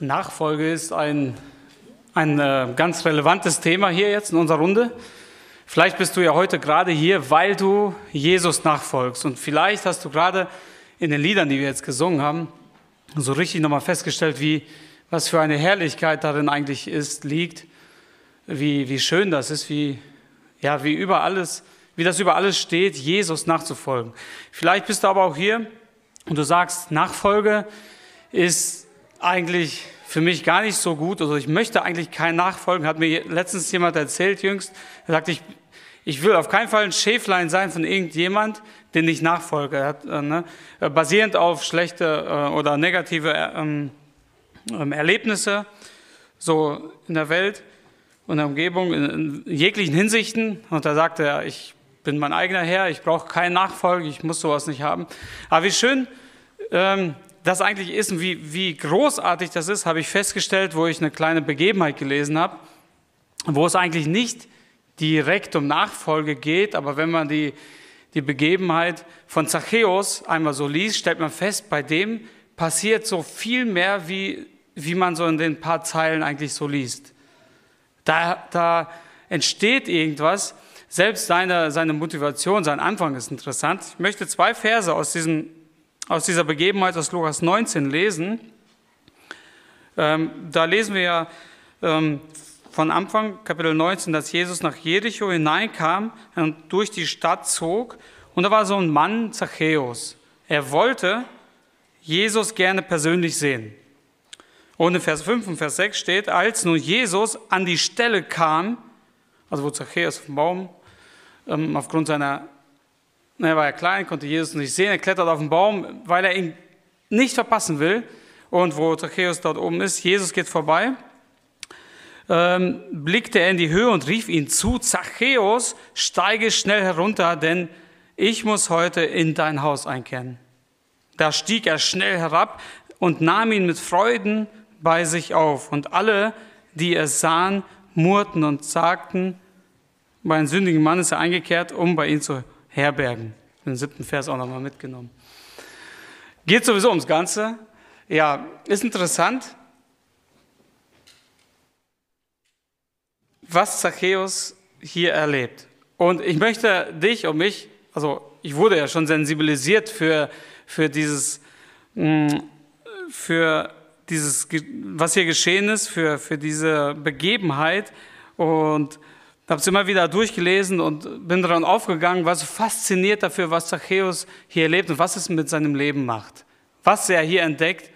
Nachfolge ist ein, ein äh, ganz relevantes Thema hier jetzt in unserer Runde. Vielleicht bist du ja heute gerade hier, weil du Jesus nachfolgst. Und vielleicht hast du gerade in den Liedern, die wir jetzt gesungen haben, so richtig nochmal festgestellt, wie, was für eine Herrlichkeit darin eigentlich ist, liegt, wie, wie schön das ist, wie, ja, wie über alles, wie das über alles steht, Jesus nachzufolgen. Vielleicht bist du aber auch hier und du sagst, Nachfolge ist eigentlich für mich gar nicht so gut. Also ich möchte eigentlich kein Nachfolgen. Hat mir letztens jemand erzählt, jüngst. Er sagte, ich, ich will auf keinen Fall ein Schäflein sein von irgendjemand, den ich nachfolge. Er hat, äh, ne, basierend auf schlechte äh, oder negative ähm, ähm, Erlebnisse so in der Welt und der Umgebung, in, in jeglichen Hinsichten. Und da sagte er, ich bin mein eigener Herr, ich brauche keinen Nachfolger, ich muss sowas nicht haben. Aber wie schön, ähm, das eigentlich ist und wie, wie großartig das ist, habe ich festgestellt, wo ich eine kleine Begebenheit gelesen habe, wo es eigentlich nicht direkt um Nachfolge geht, aber wenn man die, die Begebenheit von Zachäus einmal so liest, stellt man fest, bei dem passiert so viel mehr, wie, wie man so in den paar Zeilen eigentlich so liest. Da, da entsteht irgendwas, selbst seine, seine Motivation, sein Anfang ist interessant. Ich möchte zwei Verse aus diesem aus dieser Begebenheit aus Lukas 19 lesen. Ähm, da lesen wir ja ähm, von Anfang Kapitel 19, dass Jesus nach Jericho hineinkam und durch die Stadt zog. Und da war so ein Mann, Zachäus. Er wollte Jesus gerne persönlich sehen. Und in Vers 5 und Vers 6 steht, als nun Jesus an die Stelle kam, also wo Zachäus auf dem Baum ähm, aufgrund seiner er war ja klein, konnte Jesus nicht sehen. Er klettert auf den Baum, weil er ihn nicht verpassen will. Und wo Zachäus dort oben ist, Jesus geht vorbei, ähm, blickte er in die Höhe und rief ihn zu, Zachäus, steige schnell herunter, denn ich muss heute in dein Haus einkehren. Da stieg er schnell herab und nahm ihn mit Freuden bei sich auf. Und alle, die es sahen, murrten und sagten, bei einem sündigen Mann ist er eingekehrt, um bei ihm zu herbergen. Den siebten Vers auch nochmal mitgenommen. Geht sowieso ums Ganze. Ja, ist interessant, was Zachäus hier erlebt. Und ich möchte dich und mich, also ich wurde ja schon sensibilisiert für, für dieses, mm, für dieses, was hier geschehen ist, für, für diese Begebenheit. Und habe es immer wieder durchgelesen und bin daran aufgegangen, war so fasziniert dafür, was Zachäus hier erlebt und was es mit seinem Leben macht. Was er hier entdeckt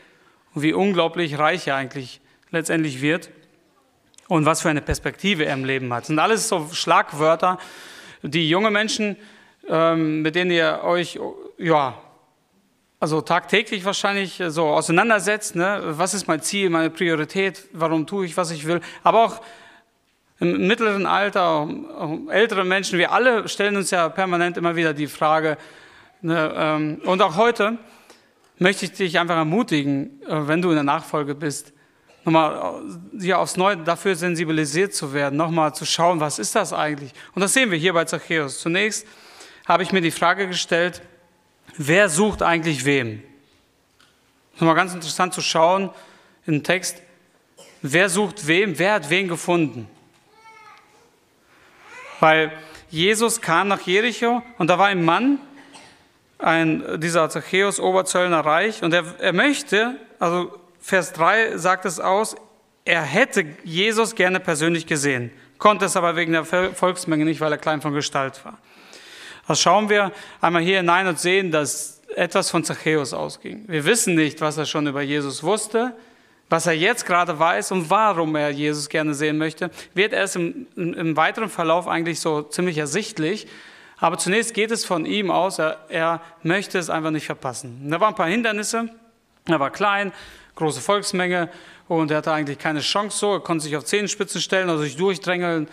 und wie unglaublich reich er eigentlich letztendlich wird und was für eine Perspektive er im Leben hat. Das sind alles so Schlagwörter, die junge Menschen, ähm, mit denen ihr euch, ja, also tagtäglich wahrscheinlich so auseinandersetzt. Ne? Was ist mein Ziel, meine Priorität? Warum tue ich, was ich will? Aber auch im mittleren Alter, ältere Menschen, wir alle stellen uns ja permanent immer wieder die Frage, ne, ähm, und auch heute möchte ich dich einfach ermutigen, äh, wenn du in der Nachfolge bist, nochmal äh, aufs Neue dafür sensibilisiert zu werden, nochmal zu schauen, was ist das eigentlich? Und das sehen wir hier bei Zachäus. Zunächst habe ich mir die Frage gestellt, wer sucht eigentlich wem? Nochmal ganz interessant zu schauen im Text, wer sucht wem, wer hat wen gefunden? Weil Jesus kam nach Jericho und da war ein Mann, ein, dieser Zachäus, Oberzöllner Reich, und er, er möchte, also Vers 3 sagt es aus, er hätte Jesus gerne persönlich gesehen, konnte es aber wegen der Volksmenge nicht, weil er klein von Gestalt war. Das schauen wir einmal hier hinein und sehen, dass etwas von Zachäus ausging. Wir wissen nicht, was er schon über Jesus wusste, was er jetzt gerade weiß und warum er Jesus gerne sehen möchte, wird erst im, im weiteren Verlauf eigentlich so ziemlich ersichtlich. Aber zunächst geht es von ihm aus, er, er möchte es einfach nicht verpassen. Da waren ein paar Hindernisse, er war klein, große Volksmenge und er hatte eigentlich keine Chance so, er konnte sich auf Zehenspitzen stellen, also sich durchdrängeln,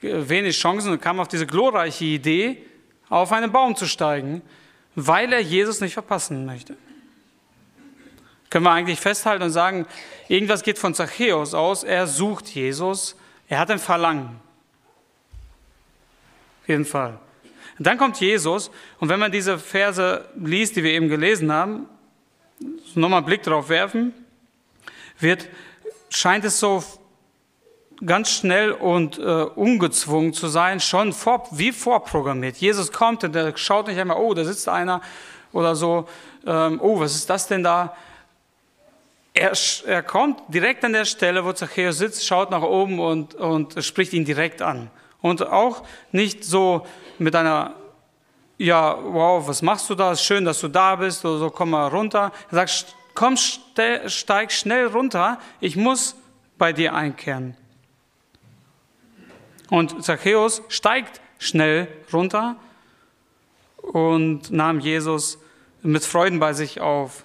wenig Chancen und kam auf diese glorreiche Idee, auf einen Baum zu steigen, weil er Jesus nicht verpassen möchte. Können wir eigentlich festhalten und sagen, irgendwas geht von Zachäus aus, er sucht Jesus, er hat ein Verlangen. Auf jeden Fall. Und dann kommt Jesus und wenn man diese Verse liest, die wir eben gelesen haben, nochmal einen Blick drauf werfen, wird, scheint es so ganz schnell und äh, ungezwungen zu sein, schon vor, wie vorprogrammiert. Jesus kommt und er schaut nicht einmal, oh, da sitzt einer oder so, ähm, oh, was ist das denn da? Er, er kommt direkt an der Stelle, wo Zachäus sitzt, schaut nach oben und, und spricht ihn direkt an. Und auch nicht so mit einer, ja, wow, was machst du da? Schön, dass du da bist oder so, komm mal runter. Er sagt, komm, steig schnell runter, ich muss bei dir einkehren. Und Zachäus steigt schnell runter und nahm Jesus mit Freuden bei sich auf.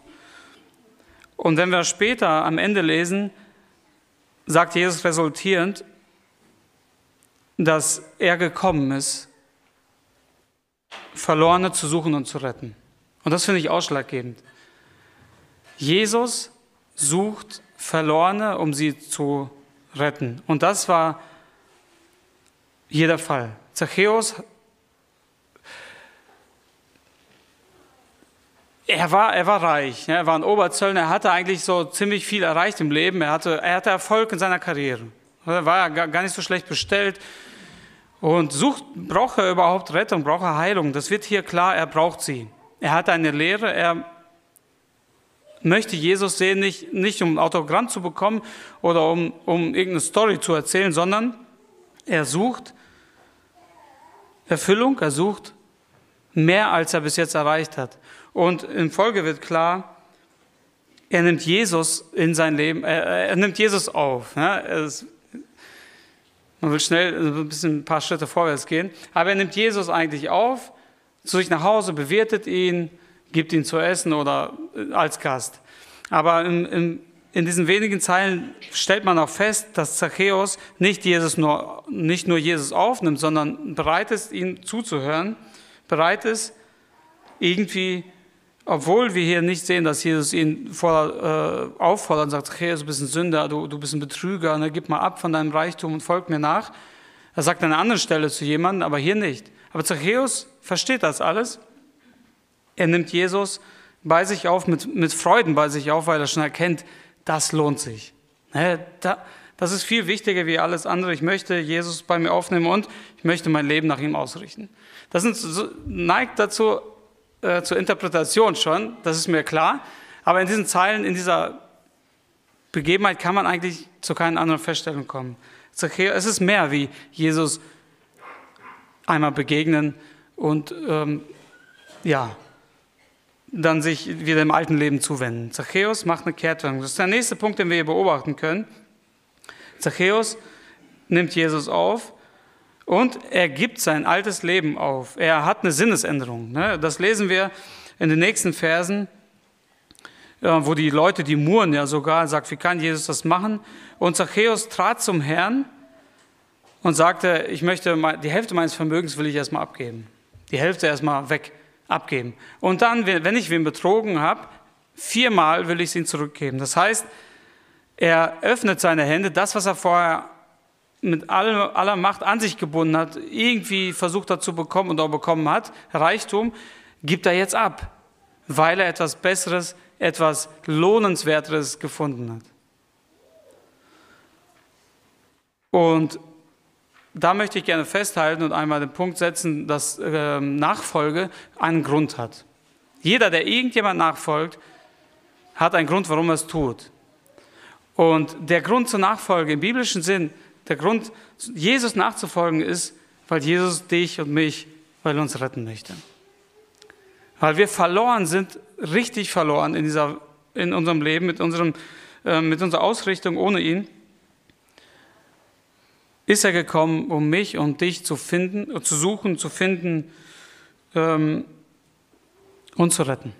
Und wenn wir später am Ende lesen, sagt Jesus resultierend, dass er gekommen ist, Verlorene zu suchen und zu retten. Und das finde ich ausschlaggebend. Jesus sucht Verlorene, um sie zu retten. Und das war hier der Fall. Zachäus, er war, er war reich, er war ein Oberzöllner, er hatte eigentlich so ziemlich viel erreicht im Leben, er hatte, er hatte Erfolg in seiner Karriere. Er war gar nicht so schlecht bestellt. Und sucht, braucht er überhaupt Rettung, braucht er Heilung. Das wird hier klar, er braucht sie. Er hat eine Lehre, er möchte Jesus sehen, nicht, nicht um ein Autogramm zu bekommen oder um, um irgendeine Story zu erzählen, sondern er sucht Erfüllung, er sucht mehr, als er bis jetzt erreicht hat. Und in Folge wird klar, er nimmt Jesus in sein Leben, er, nimmt Jesus auf. Ja, ist, man will schnell ein bisschen ein paar Schritte vorwärts gehen, aber er nimmt Jesus eigentlich auf, zu sich nach Hause, bewirtet ihn, gibt ihn zu essen oder als Gast. Aber im, im in diesen wenigen Zeilen stellt man auch fest, dass Zachäus nicht, Jesus nur, nicht nur Jesus aufnimmt, sondern bereit ist, ihm zuzuhören, bereit ist, irgendwie, obwohl wir hier nicht sehen, dass Jesus ihn voller, äh, auffordert und sagt, Zachäus, du bist ein Sünder, du, du bist ein Betrüger, ne, gib mal ab von deinem Reichtum und folg mir nach. Er sagt an einer anderen Stelle zu jemandem, aber hier nicht. Aber Zachäus versteht das alles. Er nimmt Jesus bei sich auf, mit, mit Freuden bei sich auf, weil er schon erkennt, das lohnt sich. Das ist viel wichtiger wie alles andere. Ich möchte Jesus bei mir aufnehmen und ich möchte mein Leben nach ihm ausrichten. Das neigt dazu äh, zur Interpretation schon, das ist mir klar. Aber in diesen Zeilen, in dieser Begebenheit kann man eigentlich zu keinen anderen Feststellungen kommen. Es ist mehr wie Jesus einmal begegnen und ähm, ja, dann sich wieder dem alten Leben zuwenden. Zachäus macht eine Kehrtwendung. Das ist der nächste Punkt, den wir hier beobachten können. Zachäus nimmt Jesus auf und er gibt sein altes Leben auf. Er hat eine Sinnesänderung. Ne? Das lesen wir in den nächsten Versen, wo die Leute, die murren ja sogar, sagt, wie kann Jesus das machen? Und Zachäus trat zum Herrn und sagte, ich möchte die Hälfte meines Vermögens will ich erstmal abgeben. Die Hälfte erstmal weg abgeben. Und dann, wenn ich wen betrogen habe, viermal will ich es ihm zurückgeben. Das heißt, er öffnet seine Hände, das, was er vorher mit aller Macht an sich gebunden hat, irgendwie versucht hat zu bekommen und auch bekommen hat, Reichtum, gibt er jetzt ab, weil er etwas Besseres, etwas Lohnenswerteres gefunden hat. Und da möchte ich gerne festhalten und einmal den Punkt setzen, dass äh, Nachfolge einen Grund hat. Jeder, der irgendjemand nachfolgt, hat einen Grund, warum er es tut. Und der Grund zur Nachfolge im biblischen Sinn, der Grund, Jesus nachzufolgen, ist, weil Jesus dich und mich, weil er uns retten möchte. Weil wir verloren sind, richtig verloren in, dieser, in unserem Leben, mit, unserem, äh, mit unserer Ausrichtung ohne ihn ist er gekommen, um mich und dich zu finden, zu suchen, zu finden ähm, und zu retten.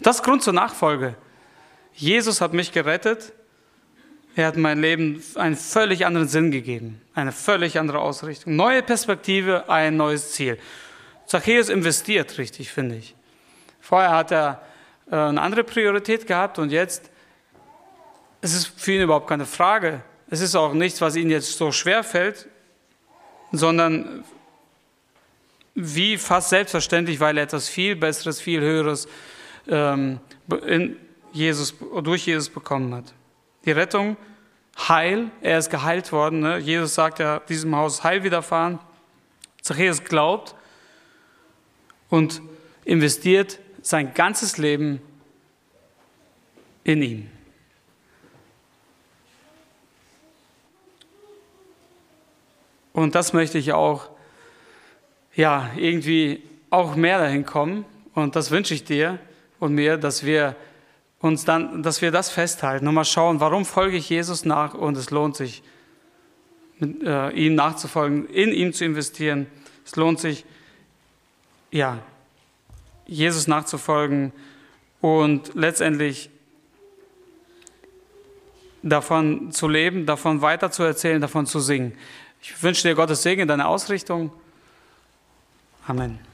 Das ist Grund zur Nachfolge. Jesus hat mich gerettet. Er hat mein Leben einen völlig anderen Sinn gegeben, eine völlig andere Ausrichtung, neue Perspektive, ein neues Ziel. Zachäus investiert richtig, finde ich. Vorher hat er äh, eine andere Priorität gehabt und jetzt ist es für ihn überhaupt keine Frage, es ist auch nichts, was ihnen jetzt so schwer fällt, sondern wie fast selbstverständlich, weil er etwas viel Besseres, viel Höheres ähm, in Jesus, durch Jesus bekommen hat. die Rettung, Heil. Er ist geheilt worden. Ne? Jesus sagt ja, diesem Haus Heil widerfahren. Zachäus glaubt und investiert sein ganzes Leben in ihn. Und das möchte ich auch, ja, irgendwie auch mehr dahin kommen. Und das wünsche ich dir und mir, dass wir uns dann, dass wir das festhalten und mal schauen, warum folge ich Jesus nach und es lohnt sich, mit, äh, ihm nachzufolgen, in ihm zu investieren. Es lohnt sich, ja, Jesus nachzufolgen und letztendlich davon zu leben, davon weiterzuerzählen, davon zu singen. Ich wünsche dir Gottes Segen in deiner Ausrichtung. Amen.